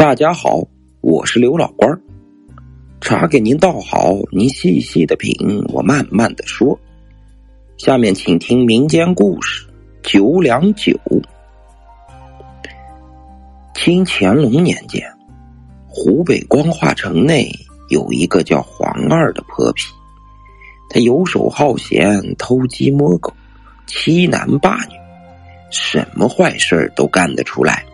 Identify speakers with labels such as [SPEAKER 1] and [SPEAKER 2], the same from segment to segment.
[SPEAKER 1] 大家好，我是刘老官茶给您倒好，您细细的品，我慢慢的说。下面请听民间故事《九两酒》。清乾隆年间，湖北光化城内有一个叫黄二的泼皮，他游手好闲，偷鸡摸狗，欺男霸女，什么坏事都干得出来。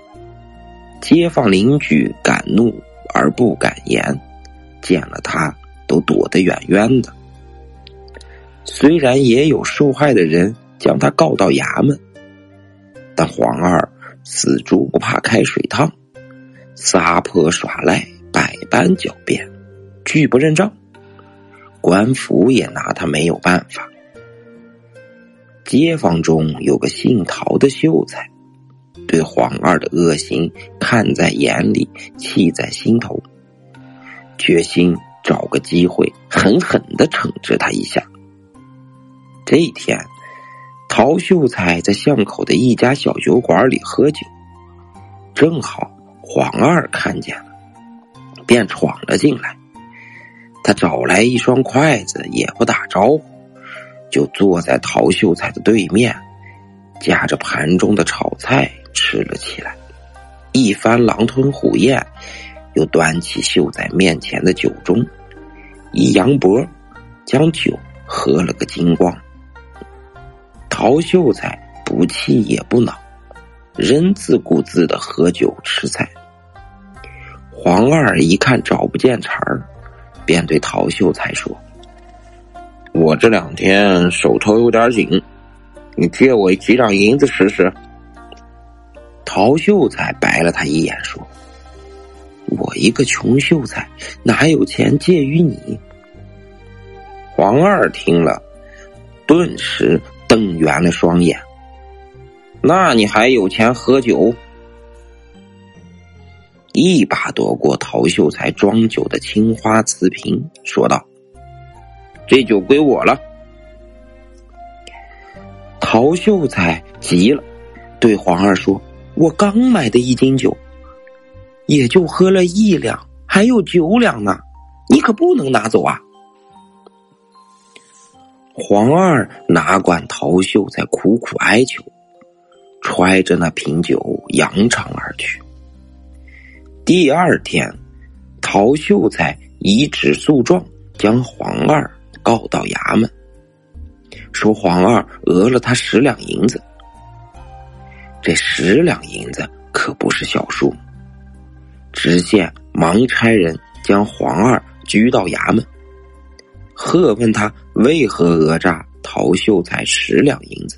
[SPEAKER 1] 街坊邻居敢怒而不敢言，见了他都躲得远远的。虽然也有受害的人将他告到衙门，但黄二死猪不怕开水烫，撒泼耍赖，百般狡辩，拒不认账，官府也拿他没有办法。街坊中有个姓陶的秀才。对黄二的恶行看在眼里，气在心头，决心找个机会狠狠的惩治他一下。这一天，陶秀才在巷口的一家小酒馆里喝酒，正好黄二看见了，便闯了进来。他找来一双筷子，也不打招呼，就坐在陶秀才的对面，夹着盘中的炒菜。吃了起来，一番狼吞虎咽，又端起秀才面前的酒盅，一扬脖，将酒喝了个精光。陶秀才不气也不恼，仍自顾自的喝酒吃菜。黄二一看找不见茬儿，便对陶秀才说：“我这两天手头有点紧，你借我几两银子试试。”陶秀才白了他一眼，说：“我一个穷秀才，哪有钱借于你？”黄二听了，顿时瞪圆了双眼。那你还有钱喝酒？一把夺过陶秀才装酒的青花瓷瓶，说道：“这酒归我了。”陶秀才急了，对黄二说。我刚买的一斤酒，也就喝了一两，还有九两呢，你可不能拿走啊！黄二哪管陶秀才苦苦哀求，揣着那瓶酒扬长而去。第二天，陶秀才以纸诉状将黄二告到衙门，说黄二讹了他十两银子。这十两银子可不是小数，知县忙差人将黄二拘到衙门，喝问他为何讹诈陶秀才十两银子。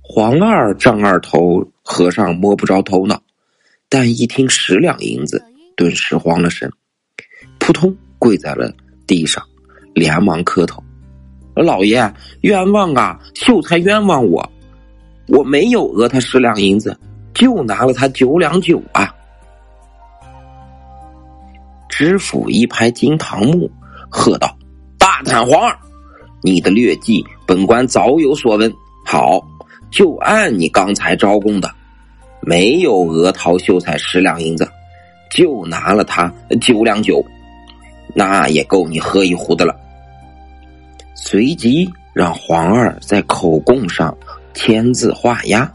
[SPEAKER 1] 黄二丈二头和尚摸不着头脑，但一听十两银子，顿时慌了神，扑通跪在了地上，连忙磕头：“老爷冤枉啊！秀才冤枉我。”我没有讹他十两银子，就拿了他九两酒啊！知府一拍惊堂木，喝道：“大胆黄二，你的劣迹，本官早有所闻。好，就按你刚才招供的，没有讹陶秀才十两银子，就拿了他九两酒，那也够你喝一壶的了。”随即让黄二在口供上。签字画押，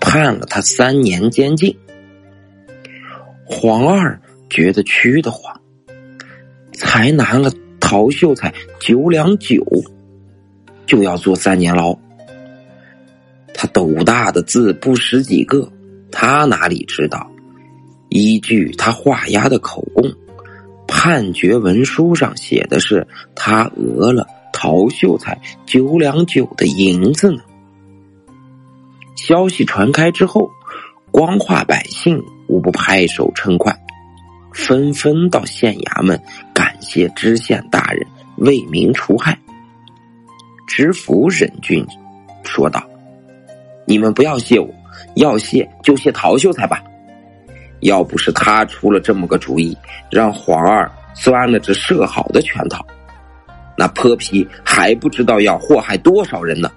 [SPEAKER 1] 判了他三年监禁。黄二觉得屈得慌，才拿了陶秀才九两酒，就要坐三年牢。他斗大的字不识几个，他哪里知道？依据他画押的口供，判决文书上写的是他讹了陶秀才九两酒的银子呢。消息传开之后，光化百姓无不拍手称快，纷纷到县衙门感谢知县大人为民除害。知府忍俊说道：“你们不要谢我，要谢就谢陶秀才吧。要不是他出了这么个主意，让黄二钻了这设好的圈套，那泼皮还不知道要祸害多少人呢。”